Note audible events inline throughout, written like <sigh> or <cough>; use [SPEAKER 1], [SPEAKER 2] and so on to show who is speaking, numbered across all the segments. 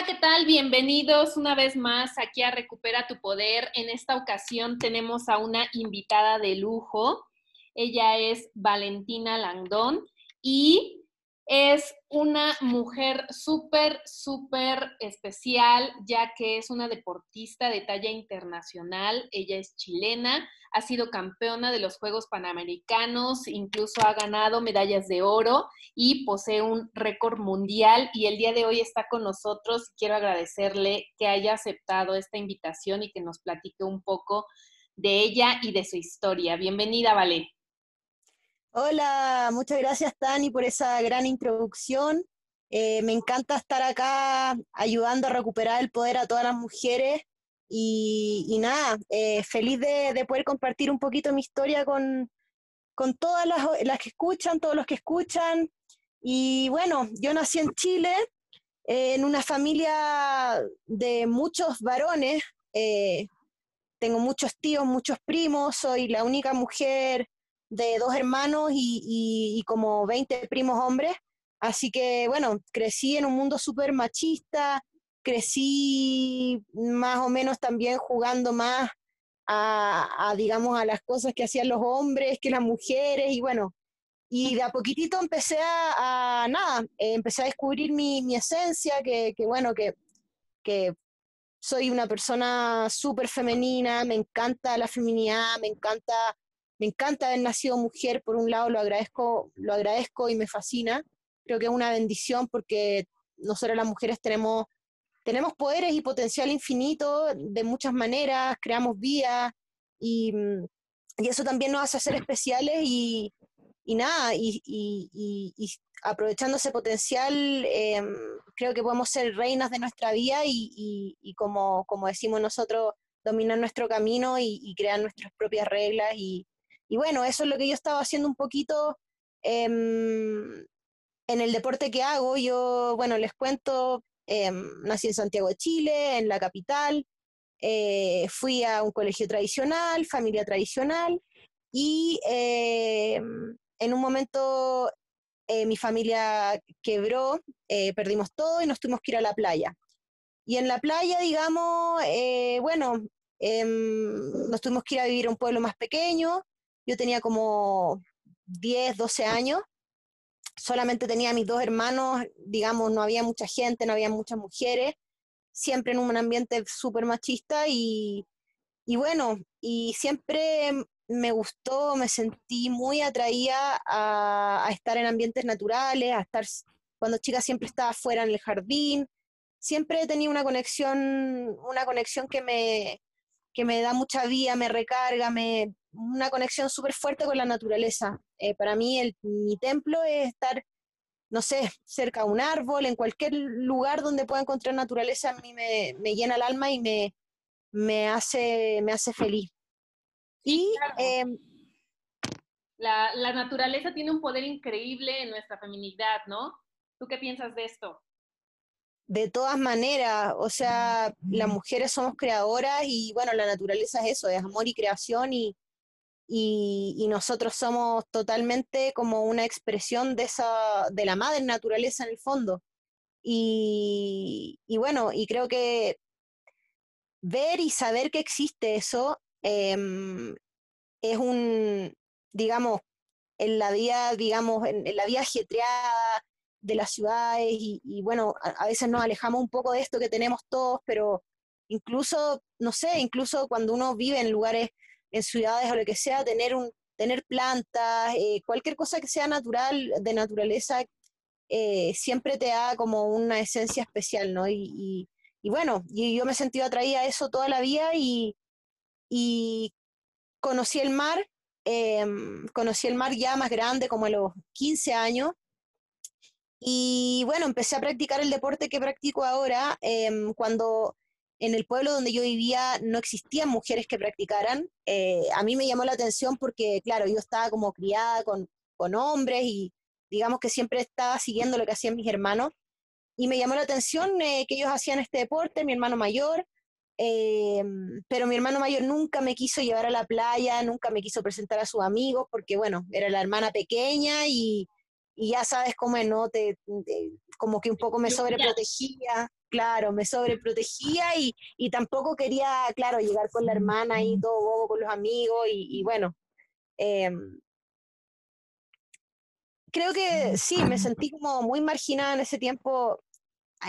[SPEAKER 1] Hola, ¿qué tal? Bienvenidos una vez más aquí a Recupera tu Poder. En esta ocasión tenemos a una invitada de lujo. Ella es Valentina Langdón y es una mujer súper, súper especial, ya que es una deportista de talla internacional. Ella es chilena, ha sido campeona de los Juegos Panamericanos, incluso ha ganado medallas de oro y posee un récord mundial. Y el día de hoy está con nosotros. Quiero agradecerle que haya aceptado esta invitación y que nos platique un poco de ella y de su historia. Bienvenida, Vale.
[SPEAKER 2] Hola, muchas gracias Tani por esa gran introducción. Eh, me encanta estar acá ayudando a recuperar el poder a todas las mujeres y, nada, eh, feliz de, poder compartir un poquito mi historia con, todas las, que escuchan, todos los que escuchan. Y bueno, yo nací en Chile, eh, en una familia de muchos varones. tengo muchos tíos, muchos primos, soy la única mujer de dos hermanos y, como 20 primos hombres. Así que, bueno, crecí en un mundo súper machista, crecí más o menos también jugando más a, digamos, a las cosas que hacían los hombres que las mujeres, y bueno, y de a poquitito empecé a, nada, eh, empecé a descubrir mi, mi esencia, que, que, bueno, que, que soy una persona súper femenina, me encanta la feminidad, me encanta me encanta haber nacido mujer, por un lado lo agradezco, lo agradezco y me fascina. Creo que es una bendición porque nosotros las mujeres tenemos, tenemos poderes y potencial infinito de muchas maneras, creamos vida y, y eso también nos hace ser especiales y, y nada, y, y, aprovechando ese potencial, em, creo que podemos ser reinas de nuestra vida y, como, como decimos nosotros, dominar nuestro camino y, crear nuestras propias reglas y, y bueno, eso es lo que yo estaba haciendo un poquito em, en el deporte que hago. Yo, bueno, les cuento, em, nací en Santiago de Chile, en la capital. Eh, fui a un colegio tradicional, familia tradicional, y em, en un momento eh, mi familia quebró, eh, perdimos todo y nos tuvimos que ir a la playa. Y en la playa, digamos, bueno, nos tuvimos que ir a vivir a un pueblo más pequeño, yo tenía como 10, 12 años, solamente tenía mis dos hermanos, digamos, no había mucha gente, no había muchas mujeres, siempre en un ambiente súper machista y, bueno, y siempre me gustó, me sentí muy atraída a, a, estar en ambientes naturales, a estar, cuando chica siempre estaba fuera en el jardín, siempre tenido una conexión, una conexión que me, que me da mucha vida, me recarga, me, una conexión súper fuerte con la naturaleza. Eh, para mí el, mi templo es estar, no sé, cerca de un árbol, en cualquier lugar donde pueda encontrar naturaleza, a mí me, me llena el alma y me, me, hace, me hace feliz.
[SPEAKER 1] Y em, la, la naturaleza tiene un poder increíble en nuestra feminidad, ¿no? ¿Tú qué piensas de esto?
[SPEAKER 2] De todas maneras, o sea, las mujeres somos creadoras y bueno, la naturaleza es eso, es amor y creación y, y, nosotros somos totalmente como una expresión de, esa, de la madre naturaleza en el fondo. Y, y bueno, y creo que ver y saber que existe eso em, es un, digamos, en la vida, digamos, en, la vida ajetreada de las ciudades y, bueno, a, veces nos alejamos un poco de esto que tenemos todos, pero incluso, no sé, incluso cuando uno vive en lugares en ciudades o lo que sea, tener, un, tener plantas, eh, cualquier cosa que sea natural, de naturaleza, eh, siempre te da como una esencia especial, ¿no? Y, y, bueno, y yo me he sentido atraída a eso toda la vida y, y conocí el mar, em, conocí el mar ya más grande, como a los 15 años, y bueno, empecé a practicar el deporte que practico ahora em, cuando en el pueblo donde yo vivía no existían mujeres que practicaran. Eh, a mí me llamó la atención porque, claro, yo estaba como criada con, con hombres y digamos que siempre estaba siguiendo lo que hacían mis hermanos. Y me llamó la atención eh, que ellos hacían este deporte, mi hermano mayor, eh, pero mi hermano mayor nunca me quiso llevar a la playa, nunca me quiso presentar a sus amigos, porque bueno, era la hermana pequeña y, y ya sabes cómo ¿no? Te, como que un poco me sobreprotegía, claro, me sobreprotegía y, y tampoco quería, claro, llegar con la hermana y todo bobo con los amigos y, bueno. Em, creo que sí, me sentí como muy marginada en ese tiempo,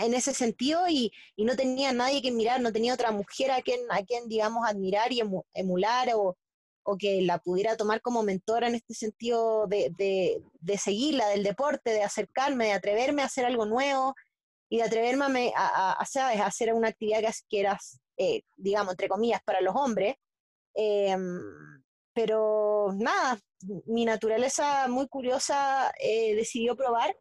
[SPEAKER 2] en ese sentido, y, y, no tenía nadie que mirar, no tenía otra mujer a quien, a quien digamos, admirar y emular o, o que la pudiera tomar como mentora en este sentido de, de, de, seguirla, del deporte, de acercarme, de atreverme a hacer algo nuevo y de atreverme a, a, a, hacer una actividad que, era, eh, digamos, entre comillas, para los hombres. Em, pero nada, mi naturaleza muy curiosa eh, decidió probar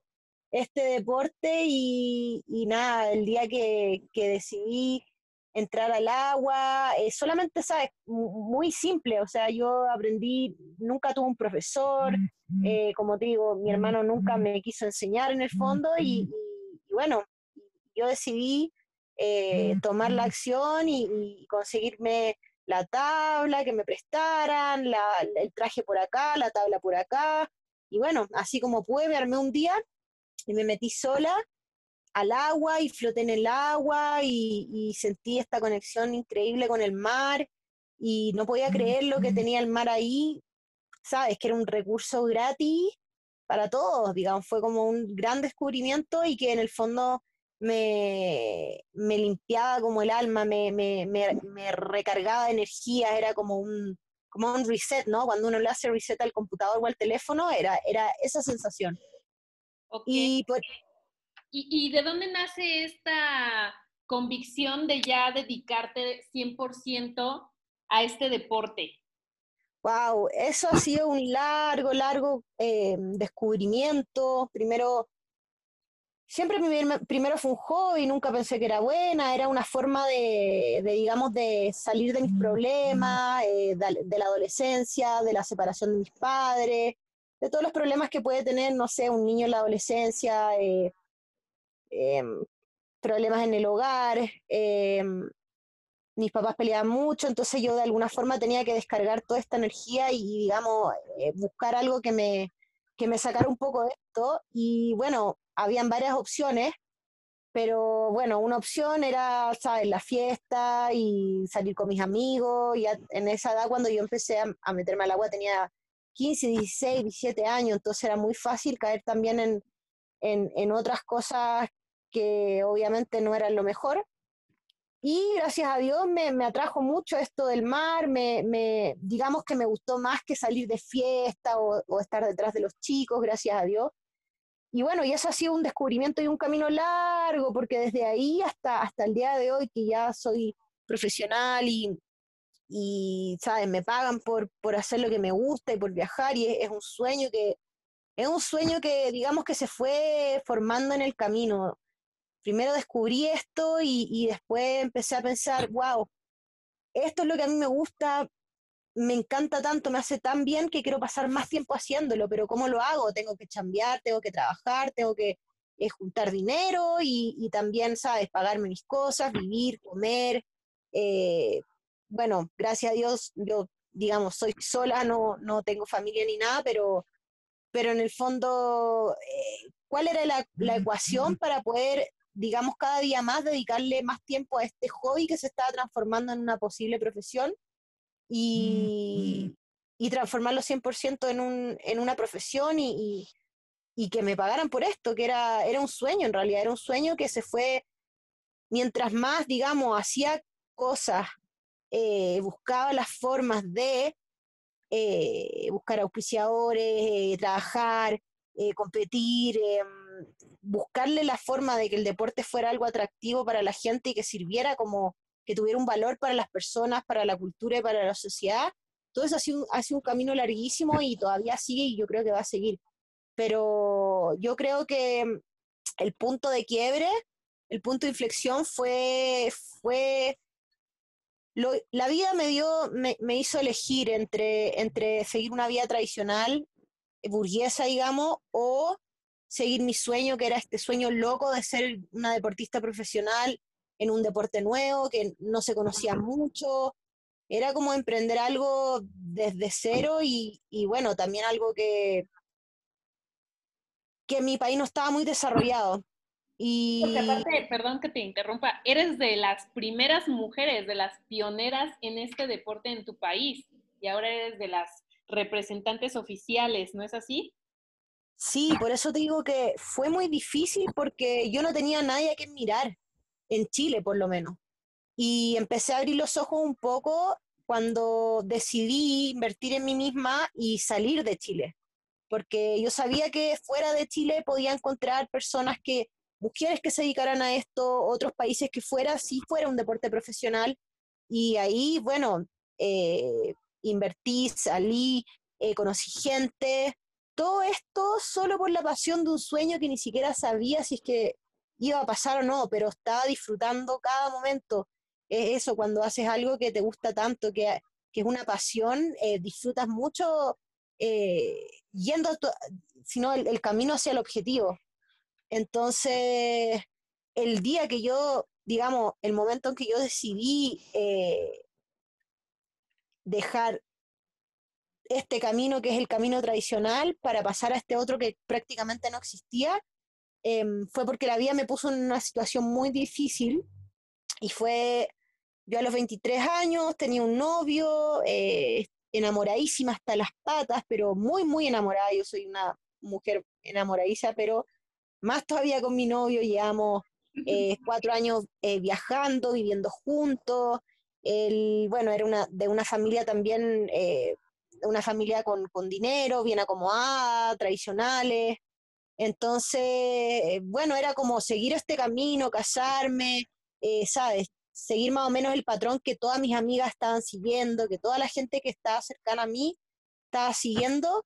[SPEAKER 2] este deporte y, y, nada, el día que, que decidí entrar al agua, eh, solamente, ¿sabes? Muy simple, o sea, yo aprendí, nunca tuve un profesor, eh, como te digo, mi hermano nunca me quiso enseñar en el fondo y, bueno, yo decidí eh, tomar la acción y, conseguirme la tabla, que me prestaran, el traje por acá, la tabla por acá, y bueno, así como pude, me armé un día y me metí sola al agua y floté en el agua y, sentí esta conexión increíble con el mar y no podía creer lo que tenía el mar ahí, sabes, que era un recurso gratis para todos, digamos, fue como un gran descubrimiento y que en el fondo me, me limpiaba como el alma, me, me, me, recargaba de energía, era como un, como un reset, ¿no? Cuando uno le hace reset al computador o al teléfono, era, era esa sensación.
[SPEAKER 1] Y por, ¿Y, de dónde nace esta convicción de ya dedicarte 100% a este deporte?
[SPEAKER 2] Wow, eso ha sido un largo, largo eh, descubrimiento. Primero, siempre primero fue un hobby, nunca pensé que era buena, era una forma de, digamos, de salir de mis problemas, eh, de, la adolescencia, de la separación de mis padres, de todos los problemas que puede tener, no sé, un niño en la adolescencia, eh, Em, problemas en el hogar, em, mis papás peleaban mucho, entonces yo de alguna forma tenía que descargar toda esta energía y, digamos, eh, buscar algo que me, que me sacara un poco de esto. Y bueno, habían varias opciones, pero bueno, una opción era, ¿sabes?, la fiesta y salir con mis amigos. Y en esa edad, cuando yo empecé a, a meterme al agua, tenía 15, 16, 17 años, entonces era muy fácil caer también en, en, en otras cosas que obviamente no eran lo mejor. Y gracias a Dios me, me atrajo mucho esto del mar, me, me, digamos que me gustó más que salir de fiesta o, o, estar detrás de los chicos, gracias a Dios. Y bueno, y eso ha sido un descubrimiento y un camino largo, porque desde ahí hasta, hasta el día de hoy, que ya soy profesional y, y ¿sabes? Me pagan por, por hacer lo que me gusta y por viajar, y es, es un sueño que, es un sueño que digamos que se fue formando en el camino primero descubrí esto y, después empecé a pensar, wow, esto es lo que a mí me gusta, me encanta tanto, me hace tan bien que quiero pasar más tiempo haciéndolo, pero ¿cómo lo hago? Tengo que chambear, tengo que trabajar, tengo que eh, juntar dinero y, también, ¿sabes?, pagarme mis cosas, vivir, comer. Eh, bueno, gracias a Dios, yo, digamos, soy sola, no, no tengo familia ni nada, pero, pero en el fondo, eh, ¿cuál era la, la ecuación para poder digamos, cada día más dedicarle más tiempo a este hobby que se estaba transformando en una posible profesión y, y transformarlo 100% en, un, en una profesión y, y, que me pagaran por esto, que era, era un sueño en realidad, era un sueño que se fue, mientras más, digamos, hacía cosas, eh, buscaba las formas de eh, buscar auspiciadores, eh, trabajar, competir em, buscarle la forma de que el deporte fuera algo atractivo para la gente y que sirviera como que tuviera un valor para las personas, para la cultura y para la sociedad, todo eso ha sido, un camino larguísimo y todavía sigue y yo creo que va a seguir. Pero yo creo que el punto de quiebre, el punto de inflexión fue, fue la vida me dio, me, me, hizo elegir entre, entre seguir una vida tradicional, burguesa, digamos, o seguir mi sueño, que era este sueño loco de ser una deportista profesional en un deporte nuevo, que no se conocía mucho. Era como emprender algo desde cero y, bueno, también algo que, que mi país no estaba muy desarrollado. Y...
[SPEAKER 1] Porque aparte, perdón que te interrumpa, eres de las primeras mujeres, de las pioneras en este deporte en tu país y ahora eres de las representantes oficiales, ¿no es así?
[SPEAKER 2] Sí, por eso te digo que fue muy difícil porque yo no tenía nadie a quien mirar, en Chile por lo menos. Y empecé a abrir los ojos un poco cuando decidí invertir en mí misma y salir de Chile. Porque yo sabía que fuera de Chile podía encontrar personas que, mujeres que se dedicaran a esto, otros países que fuera, si fuera un deporte profesional. Y ahí, bueno, eh, invertí, salí, eh, conocí gente, todo esto solo por la pasión de un sueño que ni siquiera sabía si es que iba a pasar o no, pero estaba disfrutando cada momento. Es eso, cuando haces algo que te gusta tanto, que, es una pasión, eh, disfrutas mucho eh, yendo, sino el, el, camino hacia el objetivo. Entonces, el día que yo, digamos, el momento en que yo decidí eh, dejar este camino que es el camino tradicional para pasar a este otro que prácticamente no existía, em, fue porque la vida me puso en una situación muy difícil y fue, yo a los 23 años tenía un novio, eh, enamoradísima hasta las patas, pero muy, muy enamorada, yo soy una mujer enamoradiza, pero más todavía con mi novio, llevamos eh, cuatro años eh, viajando, viviendo juntos, él, bueno, era una, de una familia también una familia con, dinero, bien acomodada, tradicionales. Entonces, bueno, era como seguir este camino, casarme, eh, ¿sabes? Seguir más o menos el patrón que todas mis amigas estaban siguiendo, que toda la gente que estaba cercana a mí estaba siguiendo,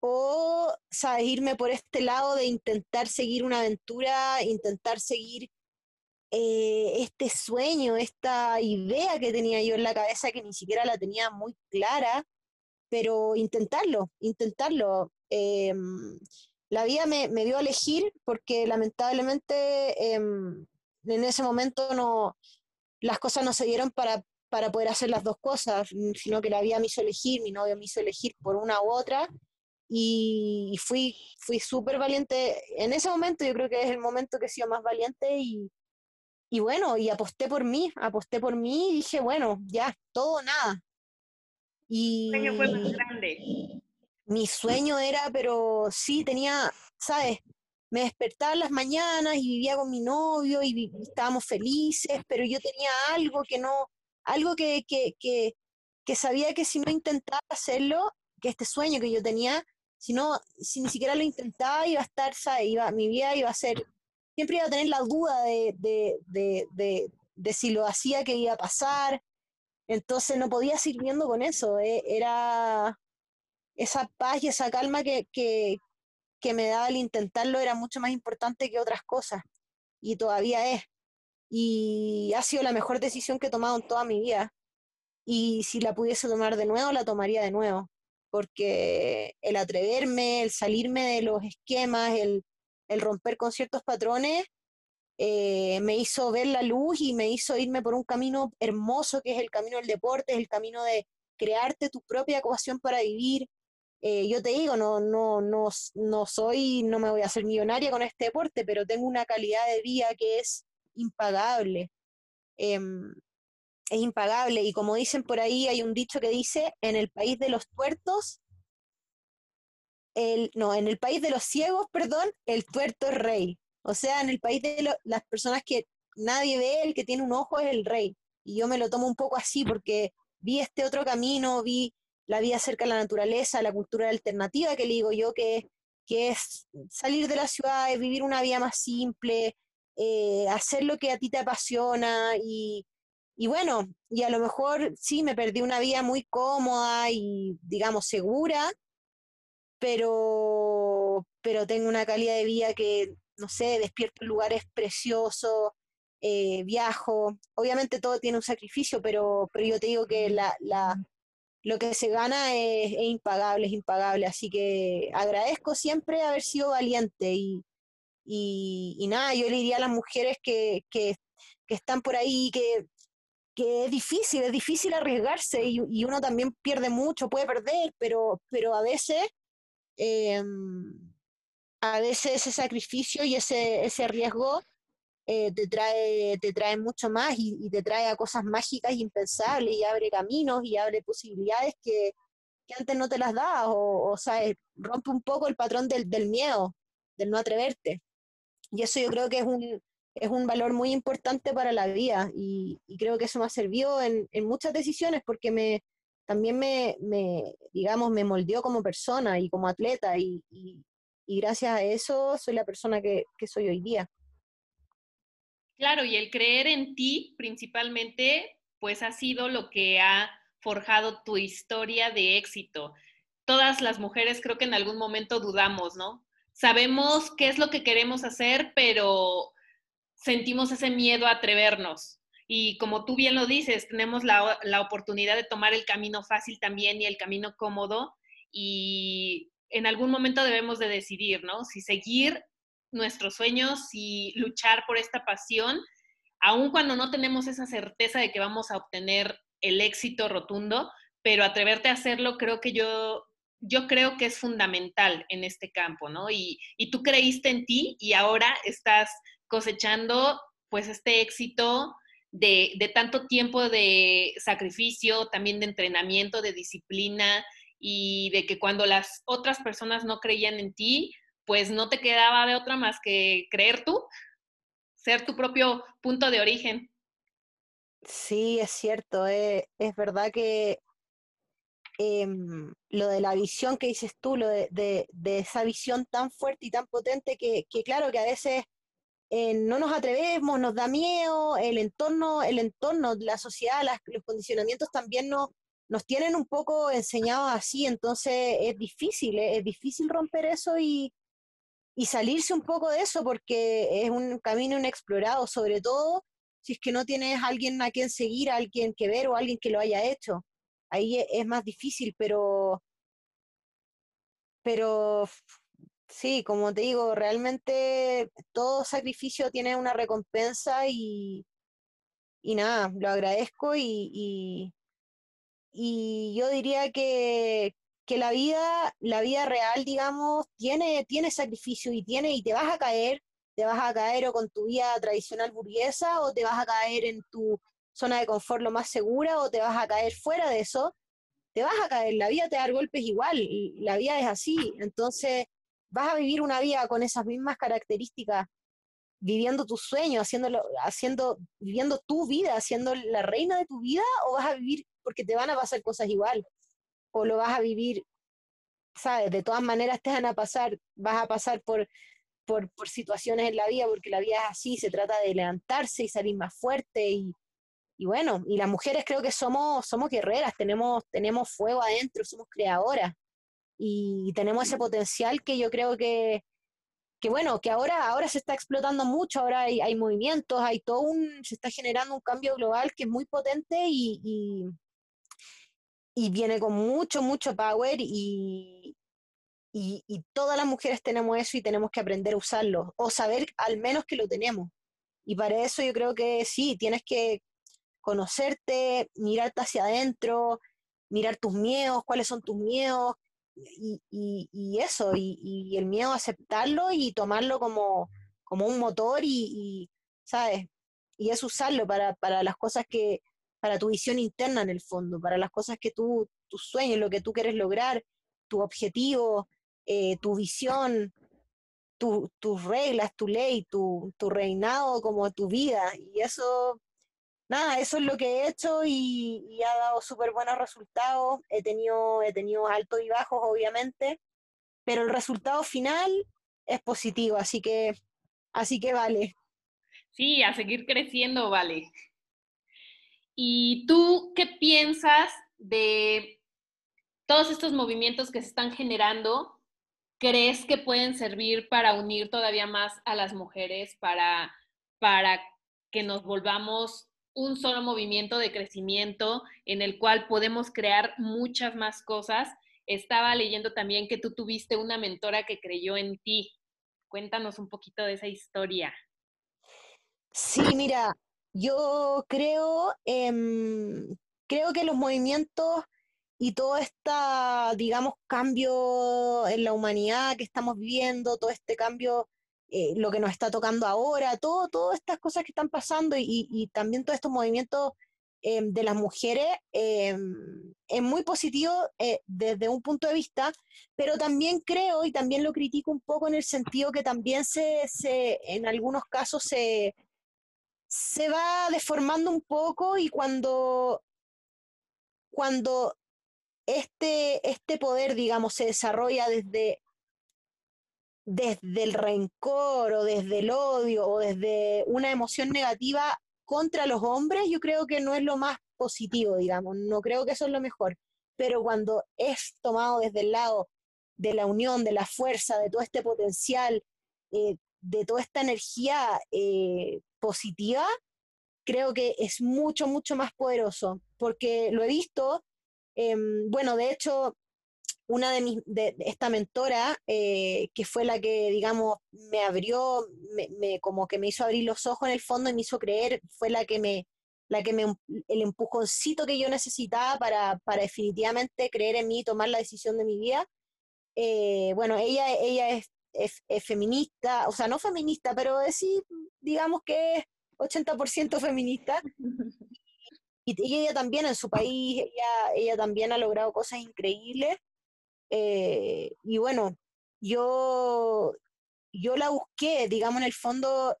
[SPEAKER 2] o, ¿sabes? Irme por este lado de intentar seguir una aventura, intentar seguir eh, este sueño, esta idea que tenía yo en la cabeza que ni siquiera la tenía muy clara, pero intentarlo, intentarlo. Em, la vida me, me, dio a elegir porque lamentablemente em, en ese momento no, las cosas no se dieron para, para poder hacer las dos cosas, sino que la vida me hizo elegir, mi novio me hizo elegir por una u otra y fui, fui súper valiente. En ese momento yo creo que es el momento que he sido más valiente y, y bueno, y aposté por mí, aposté por mí y dije, bueno, ya, todo nada,
[SPEAKER 1] y sueño fue más grande.
[SPEAKER 2] Mi sueño era, pero sí, tenía, ¿sabes? Me despertaba en las mañanas y vivía con mi novio y, estábamos felices, pero yo tenía algo que no, algo que, que, que, que sabía que si no intentaba hacerlo, que este sueño que yo tenía, si, no, si ni siquiera lo intentaba, iba a estar, ¿sabes? Iba, mi vida iba a ser, siempre iba a tener la duda de, de, de, de, de si lo hacía, qué iba a pasar, entonces no podía seguir viendo con eso, eh, era esa paz y esa calma que, que, que me daba el intentarlo era mucho más importante que otras cosas y todavía es. Y ha sido la mejor decisión que he tomado en toda mi vida. Y si la pudiese tomar de nuevo, la tomaría de nuevo. Porque el atreverme, el salirme de los esquemas, el, el romper con ciertos patrones, eh, me hizo ver la luz y me hizo irme por un camino hermoso que es el camino del deporte, es el camino de crearte tu propia ecuación para vivir. Eh, yo te digo, no, no, no, no soy, no me voy a hacer millonaria con este deporte, pero tengo una calidad de vida que es impagable. Em, es impagable. Y como dicen por ahí, hay un dicho que dice, en el país de los tuertos, el, no, en el país de los ciegos, perdón, el tuerto es rey. O sea, en el país de las personas que nadie ve, el que tiene un ojo es el rey. Y yo me lo tomo un poco así porque vi este otro camino, vi la vida cerca de la naturaleza, la cultura alternativa que le digo yo, que, que es salir de la ciudad, es vivir una vida más simple, eh, hacer lo que a ti te apasiona y, y bueno, y a lo mejor sí, me perdí una vida muy cómoda y digamos segura, pero, pero tengo una calidad de vida que no sé, despierto en lugares preciosos, eh, viajo. Obviamente todo tiene un sacrificio, pero, pero yo te digo que la, la, lo que se gana es, impagable, es impagable. Así que agradezco siempre haber sido valiente y, y, nada, yo le diría a las mujeres que, que, que están por ahí, que, que es difícil, es difícil arriesgarse y, y, uno también pierde mucho, puede perder, pero, pero a veces... Eh, a veces ese sacrificio y ese, ese riesgo eh, te, trae, te trae mucho más y, te trae a cosas mágicas y impensables y abre caminos y abre posibilidades que, que antes no te las da o, o sea, rompe un poco el patrón del, del, miedo, del no atreverte. Y eso yo creo que es un, es un valor muy importante para la vida y, creo que eso me ha servido en, en muchas decisiones porque me, también me, me, digamos, me moldeó como persona y como atleta y gracias a eso soy la persona que, soy hoy día.
[SPEAKER 1] Claro, y el creer en ti principalmente, pues ha sido lo que ha forjado tu historia de éxito. Todas las mujeres creo que en algún momento dudamos, ¿no? Sabemos qué es lo que queremos hacer, pero sentimos ese miedo a atrevernos. Y como tú bien lo dices, tenemos la, la oportunidad de tomar el camino fácil también y el camino cómodo. Y en algún momento debemos de decidir, ¿no? Si seguir nuestros sueños, si luchar por esta pasión, aun cuando no tenemos esa certeza de que vamos a obtener el éxito rotundo, pero atreverte a hacerlo, creo que yo, yo creo que es fundamental en este campo, ¿no? Y, y tú creíste en ti y ahora estás cosechando pues este éxito de, de tanto tiempo de sacrificio, también de entrenamiento, de disciplina, y de que cuando las otras personas no creían en ti, pues no te quedaba de otra más que creer tú, ser tu propio punto de origen.
[SPEAKER 2] Sí, es cierto, eh, es verdad que em, lo de la visión que dices tú, lo de, de, esa visión tan fuerte y tan potente que, que claro que a veces eh, no nos atrevemos, nos da miedo, el entorno, el entorno, la sociedad, los condicionamientos también nos, nos tienen un poco enseñados así, entonces es difícil, ¿eh? es difícil romper eso y, y, salirse un poco de eso porque es un camino inexplorado, sobre todo si es que no tienes alguien a quien seguir, a alguien que ver o alguien que lo haya hecho. Ahí e, es más difícil, pero, pero sí, como te digo, realmente todo sacrificio tiene una recompensa y, y nada, lo agradezco y yo diría que, que la vida, la vida real, digamos, tiene, tiene sacrificio y tiene, y te vas a caer, te vas a caer o con tu vida tradicional burguesa, o te vas a caer en tu zona de confort lo más segura, o te vas a caer fuera de eso, te vas a caer, la vida te da golpes igual, y la vida es así, entonces vas a vivir una vida con esas mismas características, viviendo tu sueño, haciendo, viviendo tu vida, siendo la reina de tu vida, o vas a vivir porque te van a pasar cosas igual, o lo vas a vivir, ¿sabes? De todas maneras te van a pasar, vas a pasar por, por, por situaciones en la vida, porque la vida es así, se trata de levantarse y salir más fuerte y, y bueno, y las mujeres creo que somos, somos guerreras, tenemos, tenemos fuego adentro, somos creadoras y tenemos ese potencial que yo creo que, que bueno, que ahora, ahora se está explotando mucho, ahora hay, hay movimientos, hay todo un, se está generando un cambio global que es muy potente y, y viene con mucho, mucho power y, y, y, todas las mujeres tenemos eso y tenemos que aprender a usarlo o saber al menos que lo tenemos. Y para eso yo creo que sí, tienes que conocerte, mirarte hacia adentro, mirar tus miedos, cuáles son tus miedos y, y eso, y, el miedo aceptarlo y tomarlo como, como un motor y, ¿sabes? Y es usarlo para, para las cosas que, para tu visión interna en el fondo, para las cosas que tú, tus sueños, lo que tú quieres lograr, tu objetivo, eh, tu visión, tus reglas, tu ley, tu, tu, reinado como tu vida. Y eso, nada, eso es lo que he hecho y, ha dado súper buenos resultados. He tenido, he tenido altos y bajos, obviamente, pero el resultado final es positivo, así que, así que vale.
[SPEAKER 1] Sí, a seguir creciendo, vale. ¿Y tú qué piensas de todos estos movimientos que se están generando? ¿Crees que pueden servir para unir todavía más a las mujeres, para, para que nos volvamos un solo movimiento de crecimiento en el cual podemos crear muchas más cosas? Estaba leyendo también que tú tuviste una mentora que creyó en ti. Cuéntanos un poquito de esa historia.
[SPEAKER 2] Sí, mira, yo creo, creo que los movimientos y todo este, digamos, cambio en la humanidad que estamos viviendo, todo este cambio, eh, lo que nos está tocando ahora, todo, todas estas cosas que están pasando y, y también todos estos movimientos Em, de las mujeres em, es muy positivo eh, desde un punto de vista, pero también creo y también lo critico un poco en el sentido que también se, se en algunos casos se, se va deformando un poco y cuando, cuando este, este poder, digamos, se desarrolla desde, desde el rencor o desde el odio o desde una emoción negativa, contra los hombres, yo creo que no es lo más positivo, digamos, no creo que eso es lo mejor, pero cuando es tomado desde el lado de la unión, de la fuerza, de todo este potencial, eh, de toda esta energía eh, positiva, creo que es mucho, mucho más poderoso, porque lo he visto, em, bueno, de hecho, una de mis, de, esta mentora, eh, que fue la que, digamos, me abrió, me, como que me hizo abrir los ojos en el fondo y me hizo creer, fue la que me, la que me, el empujoncito que yo necesitaba para, para definitivamente creer en mí y tomar la decisión de mi vida. Eh, bueno, ella, ella es, es, feminista, o sea, no feminista, pero sí, digamos que es 80% feminista. <laughs> Y, y, ella también en su país, ella, ella también ha logrado cosas increíbles. Eh, y bueno, yo, yo la busqué, digamos, en el fondo,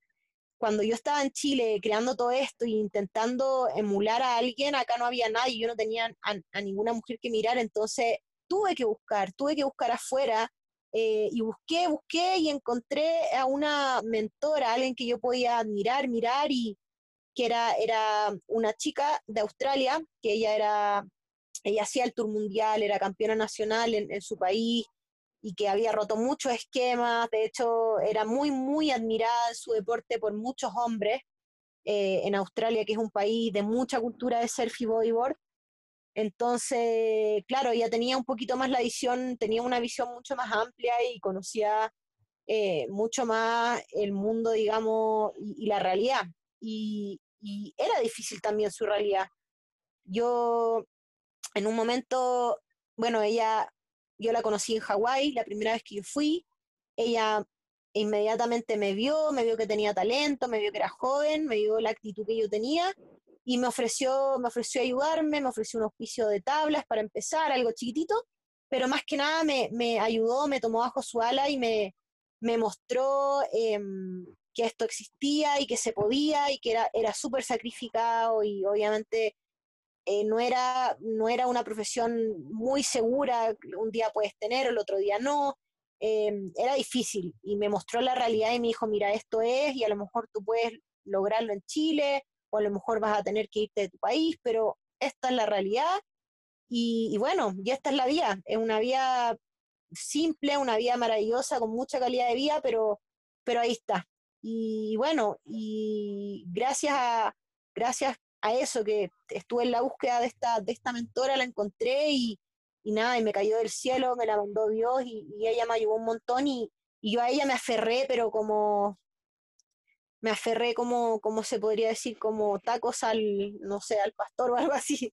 [SPEAKER 2] cuando yo estaba en Chile creando todo esto e intentando emular a alguien, acá no había nadie, yo no tenía a, ninguna mujer que mirar, entonces tuve que buscar, tuve que buscar afuera. Eh, y busqué, busqué y encontré a una mentora, alguien que yo podía admirar, mirar y que era, era una chica de Australia, que ella era ella hacía el Tour Mundial, era campeona nacional en, su país y que había roto muchos esquemas, de hecho era muy, muy admirada en su deporte por muchos hombres eh, en Australia, que es un país de mucha cultura de surf y bodyboard. Entonces, claro, ella tenía un poquito más la visión, tenía una visión mucho más amplia y conocía eh, mucho más el mundo, digamos, y, la realidad. y, era difícil también su realidad. Yo en un momento, bueno, ella, yo la conocí en Hawái, la primera vez que yo fui, ella inmediatamente me vio, me vio que tenía talento, me vio que era joven, me vio la actitud que yo tenía y me ofreció, me ofreció ayudarme, me ofreció un auspicio de tablas para empezar, algo chiquitito, pero más que nada me, me ayudó, me tomó bajo su ala y me, me mostró em, que esto existía y que se podía y que era, era súper sacrificado y obviamente eh, no, era, no era una profesión muy segura, un día puedes tener, el otro día no, em, era difícil y me mostró la realidad y me dijo, mira, esto es y a lo mejor tú puedes lograrlo en Chile o a lo mejor vas a tener que irte de tu país, pero esta es la realidad y, bueno, y esta es la vía, es una vía simple, una vía maravillosa, con mucha calidad de vida, pero, pero ahí está. Y bueno, y gracias a, gracias a eso, que estuve en la búsqueda de esta, de esta mentora, la encontré y, nada, y me cayó del cielo, me la mandó Dios y, ella me ayudó un montón y, yo a ella me aferré, pero como, me aferré como, como se podría decir, como tacos al, no sé, al pastor o <laughs> algo así.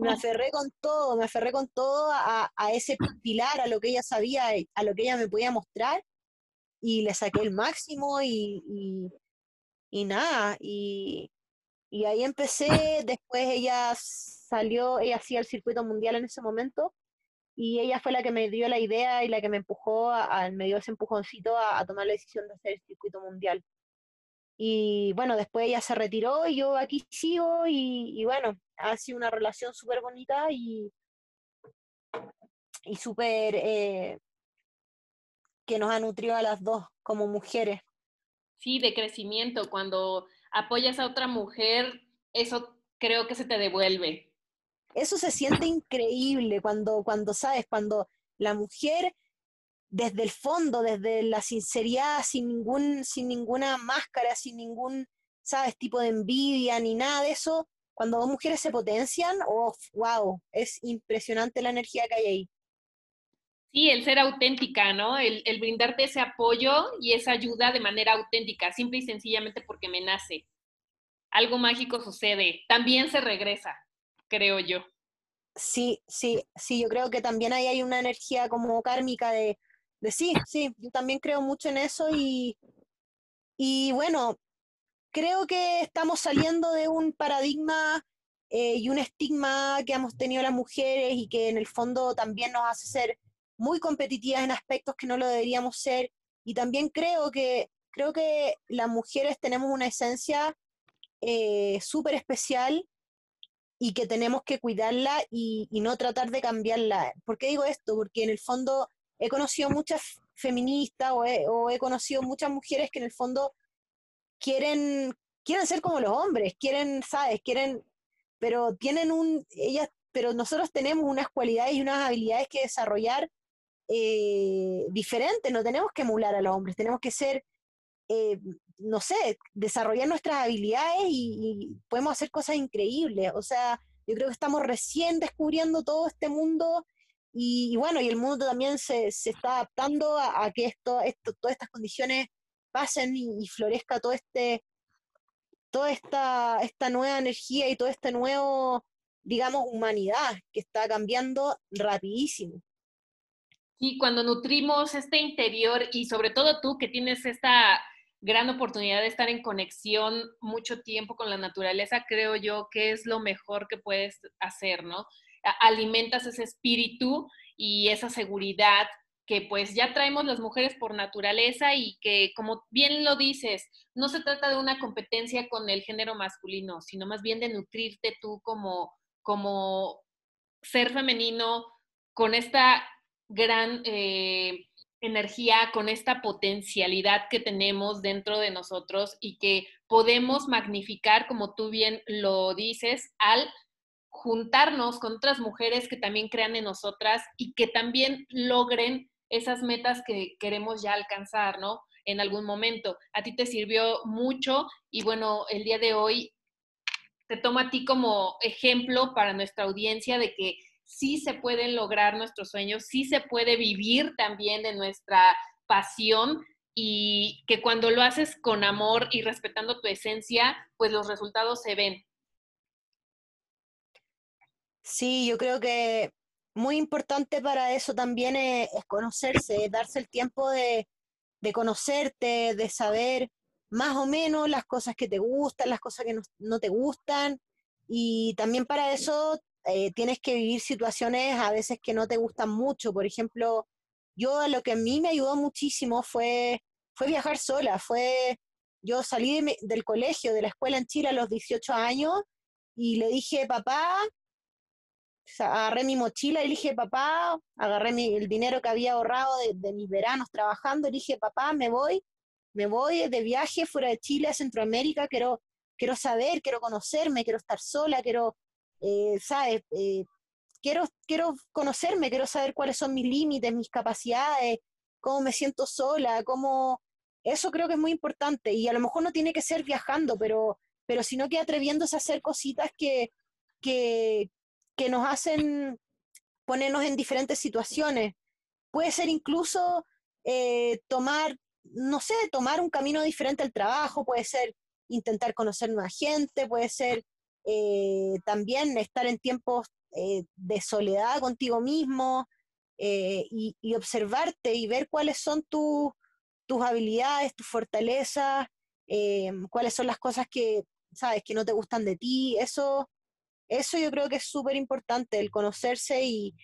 [SPEAKER 2] Me aferré con todo, me aferré con todo a, a ese pilar, a lo que ella sabía, a lo que ella me podía mostrar y le saqué el máximo y, y, y nada, y, y ahí empecé, después ella salió, ella hacía el circuito mundial en ese momento, y ella fue la que me dio la idea y la que me empujó, a, me dio ese empujoncito a, tomar la decisión de hacer el circuito mundial. Y bueno, después ella se retiró y yo aquí sigo y, bueno, ha sido una relación súper bonita y, y súper eh, que nos ha nutrido a las dos como mujeres.
[SPEAKER 1] Sí, de crecimiento, cuando apoyas a otra mujer, eso creo que se te devuelve.
[SPEAKER 2] Eso se siente increíble cuando, cuando sabes, cuando la mujer desde el fondo, desde la sinceridad, sin ningún, sin ninguna máscara, sin ningún, sabes, tipo de envidia ni nada de eso, cuando dos mujeres se potencian, oh, wow, es impresionante la energía que hay ahí.
[SPEAKER 1] Sí, el ser auténtica, ¿no? El, brindarte ese apoyo y esa ayuda de manera auténtica, simple y sencillamente porque me nace. Algo mágico sucede. También se regresa, creo yo.
[SPEAKER 2] Sí, sí, sí, yo creo que también ahí hay una energía como kármica de, de sí, sí, yo también creo mucho en eso y, y bueno, creo que estamos saliendo de un paradigma eh, y un estigma que hemos tenido las mujeres y que en el fondo también nos hace ser muy competitivas en aspectos que no lo deberíamos ser. Y también creo que, creo que las mujeres tenemos una esencia eh, súper especial y que tenemos que cuidarla y, no tratar de cambiarla. ¿Por qué digo esto? Porque en el fondo he conocido muchas feministas o o he conocido muchas mujeres que en el fondo quieren, quieren ser como los hombres, quieren, ¿sabes? Quieren, pero tienen un, ellas, pero nosotros tenemos unas cualidades y unas habilidades que desarrollar eh, diferentes, no tenemos que emular a los hombres, tenemos que ser, eh, no sé, desarrollar nuestras habilidades y, podemos hacer cosas increíbles. O sea, yo creo que estamos recién descubriendo todo este mundo y, bueno, y el mundo también se, se está adaptando a, que esto, esto, todas estas condiciones pasen y, florezca todo este, toda esta, esta nueva energía y todo este nuevo, digamos, humanidad que está cambiando rapidísimo.
[SPEAKER 1] Y cuando nutrimos este interior y sobre todo tú que tienes esta gran oportunidad de estar en conexión mucho tiempo con la naturaleza, creo yo que es lo mejor que puedes hacer, ¿no? Alimentas ese espíritu y esa seguridad que pues ya traemos las mujeres por naturaleza y que como bien lo dices, no se trata de una competencia con el género masculino, sino más bien de nutrirte tú como, como ser femenino con esta gran eh, energía, con esta potencialidad que tenemos dentro de nosotros y que podemos magnificar, como tú bien lo dices, al juntarnos con otras mujeres que también crean en nosotras y que también logren esas metas que queremos ya alcanzar, ¿no? En algún momento. A ti te sirvió mucho y bueno, el día de hoy te tomo a ti como ejemplo para nuestra audiencia de que sí se pueden lograr nuestros sueños, sí se puede vivir también de nuestra pasión y que cuando lo haces con amor y respetando tu esencia, pues los resultados se ven.
[SPEAKER 2] Sí, yo creo que muy importante para eso también es, conocerse, darse el tiempo de, conocerte, de saber más o menos las cosas que te gustan, las cosas que no, te gustan. Y también para eso eh, tienes que vivir situaciones a veces que no te gustan mucho. Por ejemplo, yo lo que a mí me ayudó muchísimo fue, fue viajar sola. Fue, yo salí del colegio, de la escuela en Chile a los 18 años y le dije, papá, agarré mi mochila y le dije, papá, agarré el dinero que había ahorrado de, mis veranos trabajando, dije, papá, me voy, me voy de viaje fuera de Chile a Centroamérica, quiero, quiero saber, quiero conocerme, quiero estar sola, quiero, eh, ¿sabes? Eh, quiero, quiero conocerme, quiero saber cuáles son mis límites, mis capacidades, cómo me siento sola, cómo... Eso creo que es muy importante y a lo mejor no tiene que ser viajando, pero, pero sino que atreviéndose a hacer cositas que, que, que nos hacen ponernos en diferentes situaciones. Puede ser incluso eh, tomar, no sé, tomar un camino diferente al trabajo, puede ser intentar conocer nueva gente, puede ser eh, también estar en tiempos eh, de soledad contigo mismo y, observarte y ver cuáles son tus habilidades, tus fortalezas, cuáles son las cosas que, sabes, que no te gustan de ti. Eso eso yo creo que es súper importante, el conocerse y,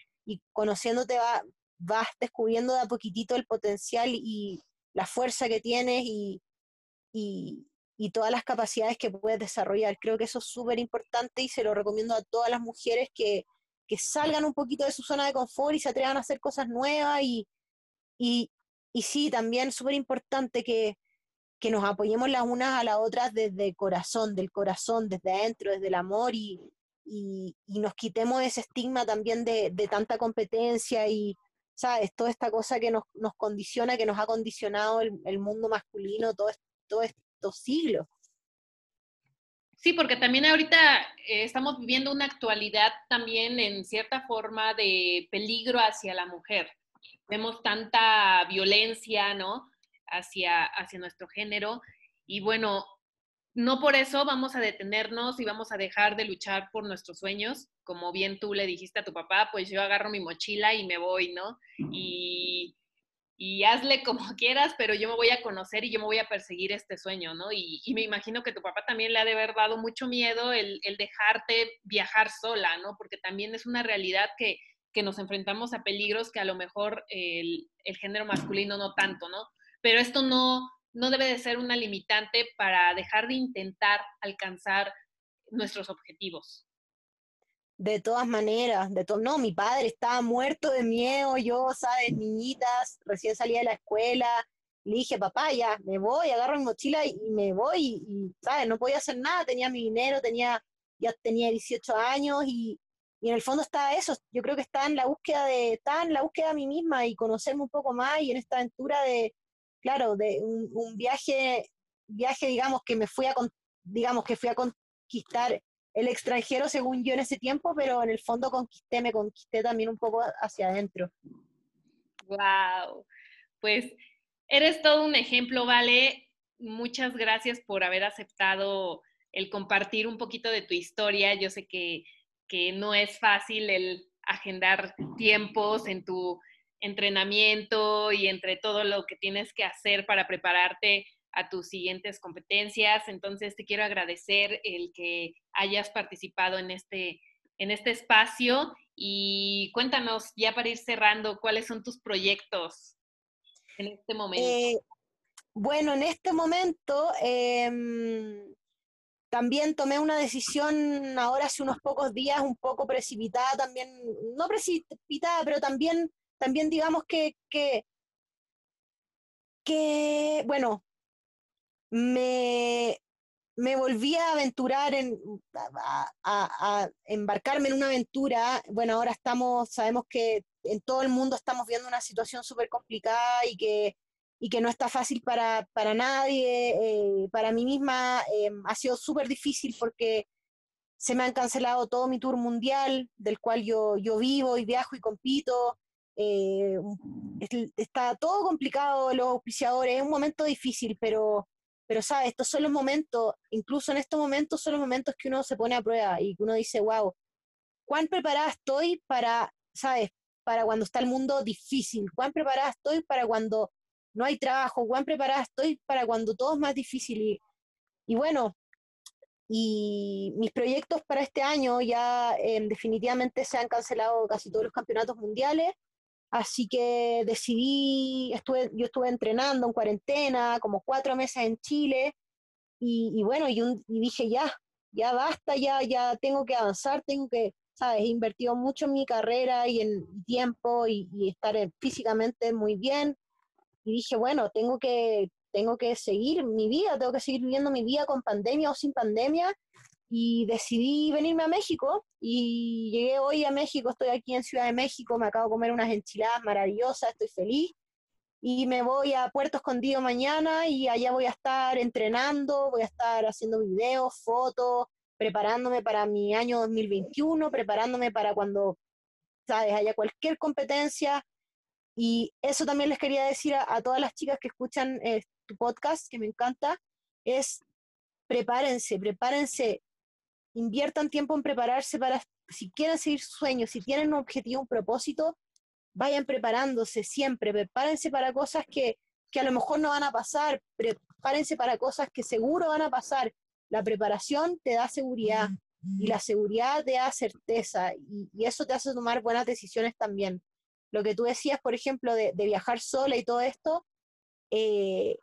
[SPEAKER 2] conociéndote va, vas descubriendo de a poquitito el potencial y la fuerza que tienes y, todas las capacidades que puedes desarrollar. Creo que eso es súper importante y se lo recomiendo a todas las mujeres que, salgan un poquito de su zona de confort y se atrevan a hacer cosas nuevas y, y, sí, también súper importante que, que nos apoyemos las unas a las otras desde el corazón, del corazón, desde adentro, desde el amor y, y, nos quitemos ese estigma también de, tanta competencia y, ¿sabes? Toda esta cosa que nos, condiciona, que nos ha condicionado el, mundo masculino todos todo estos siglos.
[SPEAKER 1] Sí, porque también ahorita eh, estamos viviendo una actualidad también en cierta forma de peligro hacia la mujer. Vemos tanta violencia, ¿no? Hacia, hacia nuestro género. Y bueno, no por eso vamos a detenernos y vamos a dejar de luchar por nuestros sueños. Como bien tú le dijiste a tu papá, pues yo agarro mi mochila y me voy, ¿no? Y, y hazle como <laughs> quieras, pero yo me voy a conocer y yo me voy a perseguir este sueño, ¿no? Y, me imagino que tu papá también le ha de haber dado mucho miedo el, dejarte viajar sola, ¿no? Porque también es una realidad que, nos enfrentamos a peligros que a lo mejor el, el, género masculino no tanto, ¿no? Pero esto no, no debe de ser una limitante para dejar de intentar alcanzar nuestros objetivos.
[SPEAKER 2] De todas maneras, de no, mi padre estaba muerto de miedo, yo, sabes, niñitas, recién salía de la escuela, le dije, papá, ya, me voy, agarro mi mochila y, me voy, y, sabes, no podía hacer nada, tenía mi dinero, tenía, ya tenía 18 años y, y en el fondo está eso, yo creo que está en la búsqueda de, está en la búsqueda de mí misma y conocerme un poco más y en esta aventura de, claro, de un, un viaje, viaje, digamos, que me fui a, digamos, que fui a conquistar el extranjero según yo en ese tiempo, pero en el fondo conquisté, me conquisté también un poco hacia adentro.
[SPEAKER 1] Wow, pues eres todo un ejemplo, Vale. Muchas gracias por haber aceptado el compartir un poquito de tu historia. Yo sé que, que no es fácil el agendar tiempos en tu entrenamiento y entre todo lo que tienes que hacer para prepararte a tus siguientes competencias. Entonces, te quiero agradecer el que hayas participado en este, en este espacio y cuéntanos, ya para ir cerrando, cuáles son tus proyectos en este momento. Eh,
[SPEAKER 2] bueno, en este momento em, también tomé una decisión ahora hace unos pocos días, un poco precipitada también, no precipitada, pero también, también digamos que, que, bueno, me, me volví a aventurar en, a, embarcarme en una aventura. Bueno, ahora estamos, sabemos que en todo el mundo estamos viendo una situación súper complicada y que, y que no está fácil para, para nadie. Eh, para mí misma eh, ha sido súper difícil porque se me han cancelado todo mi tour mundial, del cual yo, yo vivo y viajo y compito. Eh, está todo complicado, los auspiciadores, es un momento difícil, pero pero, ¿sabes? Estos son los momentos, incluso en estos momentos son los momentos que uno se pone a prueba y que uno dice, wow, ¿cuán preparada estoy para, ¿sabes? Para cuando está el mundo difícil, ¿cuán preparada estoy para cuando no hay trabajo? ¿Cuán preparada estoy para cuando todo es más difícil? Y, y bueno, y mis proyectos para este año ya eh, definitivamente se han cancelado casi todos los campeonatos mundiales. Así que decidí, estuve, yo estuve entrenando en cuarentena, como cuatro meses en Chile, y, bueno, y, dije, ya, ya basta, ya, ya tengo que avanzar, tengo que, sabes, he invertido mucho en mi carrera y en tiempo y, estar físicamente muy bien. Y dije, bueno, tengo que, tengo que seguir mi vida, tengo que seguir viviendo mi vida con pandemia o sin pandemia. Y decidí venirme a México y llegué hoy a México, estoy aquí en Ciudad de México, me acabo de comer unas enchiladas maravillosas, estoy feliz y me voy a Puerto Escondido mañana y allá voy a estar entrenando, voy a estar haciendo videos, fotos, preparándome para mi año 2021, preparándome para cuando, sabes, haya cualquier competencia. Y eso también les quería decir a, todas las chicas que escuchan eh, tu podcast, que me encanta, es prepárense, prepárense inviertan tiempo en prepararse para, si quieren seguir sueños, si tienen un objetivo, un propósito, vayan preparándose siempre, prepárense para cosas que, que a lo mejor no van a pasar, prepárense para cosas que seguro van a pasar. La preparación te da seguridad y la seguridad te da certeza y, eso te hace tomar buenas decisiones también. Lo que tú decías, por ejemplo, de, viajar sola y todo esto, eh,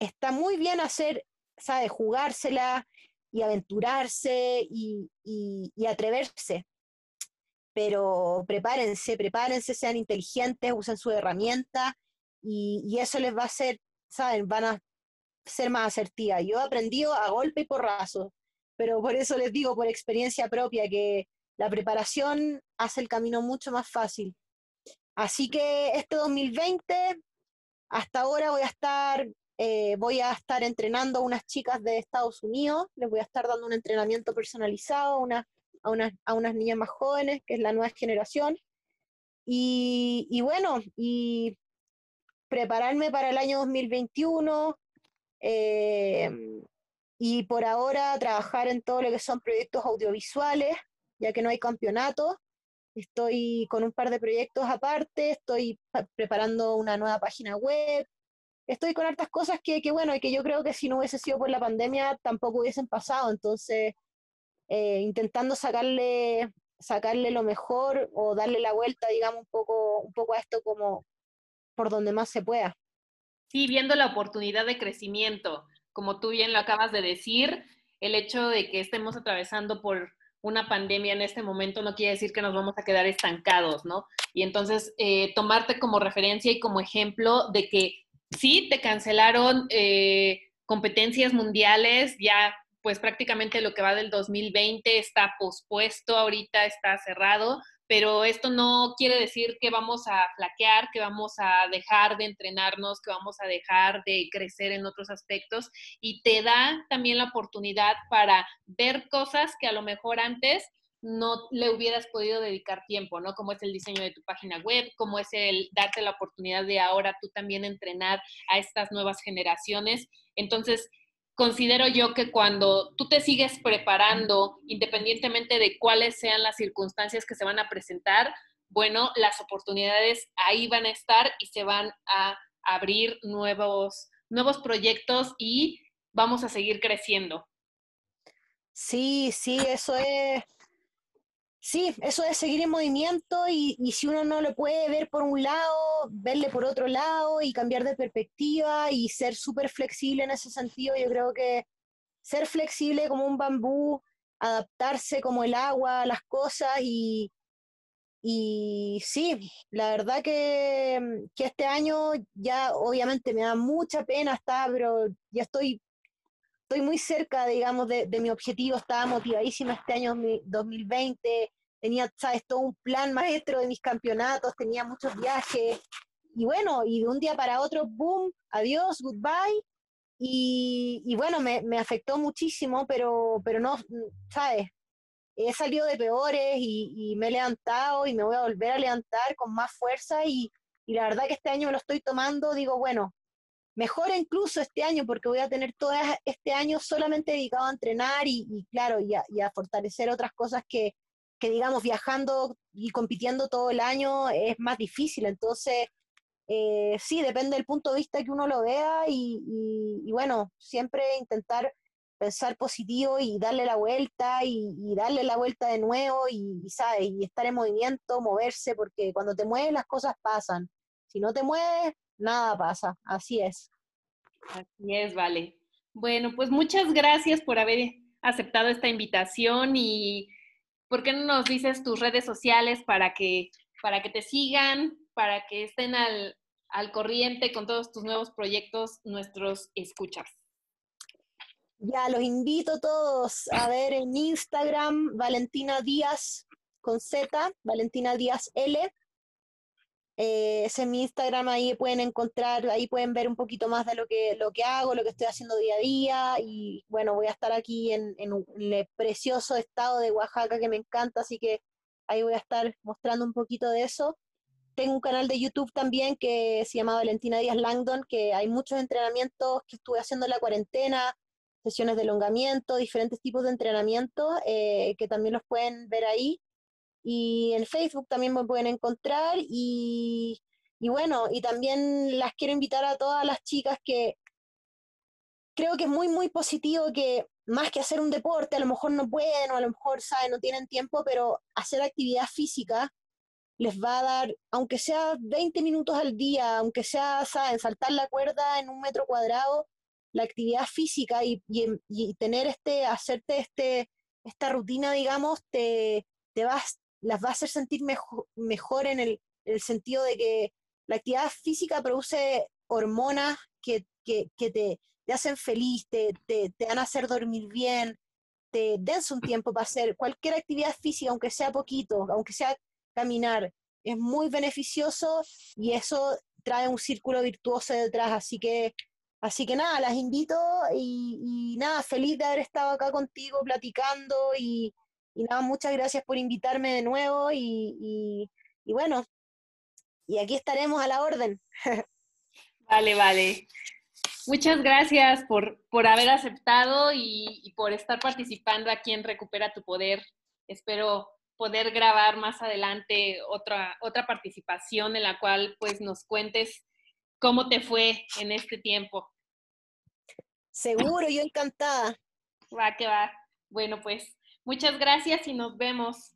[SPEAKER 2] está muy bien hacer, ¿sabes? Jugársela, y aventurarse y, atreverse. Pero prepárense, prepárense, sean inteligentes, usen su herramienta y, eso les va a hacer, ¿saben? Van a ser más asertivas. Yo he aprendido a golpe y porrazo, pero por eso les digo, por experiencia propia, que la preparación hace el camino mucho más fácil. Así que este 2020, hasta ahora voy a estar eh, voy a estar entrenando a unas chicas de Estados Unidos, les voy a estar dando un entrenamiento personalizado a, unas, a, unas, niñas más jóvenes, que es la nueva generación. Y, y bueno, y prepararme para el año 2021, eh, y por ahora trabajar en todo lo que son proyectos audiovisuales, ya que no hay campeonato. Estoy con un par de proyectos aparte, estoy preparando una nueva página web, estoy con hartas cosas que, que, bueno, que yo creo que si no hubiese sido por la pandemia tampoco hubiesen pasado, entonces eh, intentando sacarle, sacarle lo mejor o darle la vuelta, digamos, un poco, un poco a esto como por donde más se pueda.
[SPEAKER 1] Sí, viendo la oportunidad de crecimiento, como tú bien lo acabas de decir, el hecho de que estemos atravesando por una pandemia en este momento no quiere decir que nos vamos a quedar estancados, ¿no? Y entonces eh, tomarte como referencia y como ejemplo de que sí, te cancelaron eh, competencias mundiales, ya pues prácticamente lo que va del 2020 está pospuesto, ahorita está cerrado, pero esto no quiere decir que vamos a flaquear, que vamos a dejar de entrenarnos, que vamos a dejar de crecer en otros aspectos y te da también la oportunidad para ver cosas que a lo mejor antes no le hubieras podido dedicar tiempo, ¿no? Como es el diseño de tu página web, como es el darte la oportunidad de ahora tú también entrenar a estas nuevas generaciones. Entonces, considero yo que cuando tú te sigues preparando, independientemente de cuáles sean las circunstancias que se van a presentar, bueno, las oportunidades ahí van a estar y se van a abrir nuevos, nuevos proyectos y vamos a seguir creciendo.
[SPEAKER 2] Sí, sí, eso es, Sí, eso es seguir en movimiento y, si uno no lo puede ver por un lado, verle por otro lado y cambiar de perspectiva y ser súper flexible en ese sentido. Yo creo que ser flexible como un bambú, adaptarse como el agua a las cosas y, y sí, la verdad que, que este año ya obviamente me da mucha pena estar, pero ya estoy estoy muy cerca, digamos, de, de, mi objetivo, estaba motivadísima este año 2020, tenía, sabes, todo un plan maestro de mis campeonatos, tenía muchos viajes, y bueno, y de un día para otro, boom, adiós, goodbye, y, y bueno, me, me, afectó muchísimo, pero, pero no, sabes, he salido de peores y, y, me he levantado y me voy a volver a levantar con más fuerza y, y la verdad que este año me lo estoy tomando, digo, bueno, mejor incluso este año porque voy a tener todo este año solamente dedicado a entrenar y, claro, y a, fortalecer otras cosas que, que, digamos, viajando y compitiendo todo el año es más difícil. Entonces, eh, sí, depende del punto de vista que uno lo vea y, bueno, siempre intentar pensar positivo y darle la vuelta y, darle la vuelta de nuevo y, ¿sabes? y estar en movimiento, moverse, porque cuando te mueves las cosas pasan. Si no te mueves, nada pasa, así es.
[SPEAKER 1] Así es, vale. Bueno, pues muchas gracias por haber aceptado esta invitación y ¿por qué no nos dices tus redes sociales para que, para que te sigan, para que estén al, al corriente con todos tus nuevos proyectos, nuestros escuchas?
[SPEAKER 2] Ya, los invito todos a ver en Instagram Valentina Díaz con Z, Valentina Díaz L, eh, es mi Instagram, ahí pueden encontrar, ahí pueden ver un poquito más de lo que, lo que hago, lo que estoy haciendo día a día. Y bueno, voy a estar aquí en, en, el precioso estado de Oaxaca que me encanta, así que ahí voy a estar mostrando un poquito de eso. Tengo un canal de YouTube también que se llama Valentina Díaz Langdon, que hay muchos entrenamientos que estuve haciendo en la cuarentena, sesiones de elongamiento, diferentes tipos de entrenamiento, eh, que también los pueden ver ahí. Y en Facebook también me pueden encontrar y, y bueno, y también las quiero invitar a todas las chicas que creo que es muy, muy positivo que más que hacer un deporte, a lo mejor no pueden o a lo mejor, ¿saben? No tienen tiempo, pero hacer actividad física les va a dar, aunque sea 20 minutos al día, aunque sea, ¿saben? Saltar la cuerda en un metro cuadrado, la actividad física y, y, tener este, hacerte este, esta rutina, digamos, te, te vas las va a hacer sentir mejor, en, el, sentido de que la actividad física produce hormonas que, que, que te, te, hacen feliz, te, te, te, van a hacer dormir bien, te dense un tiempo para hacer cualquier actividad física, aunque sea poquito, aunque sea caminar, es muy beneficioso y eso trae un círculo virtuoso detrás, así que Así que nada, las invito y, y, nada, feliz de haber estado acá contigo platicando y, y nada, muchas gracias por invitarme de nuevo y, y, bueno, y aquí estaremos a la orden. <laughs>
[SPEAKER 1] Vale, vale. Muchas gracias por, por haber aceptado y, y, por estar participando aquí en Recupera tu Poder. Espero poder grabar más adelante otra, otra participación en la cual pues nos cuentes cómo te fue en este tiempo.
[SPEAKER 2] Seguro, yo encantada.
[SPEAKER 1] Va, que va. Bueno, pues muchas gracias y nos vemos.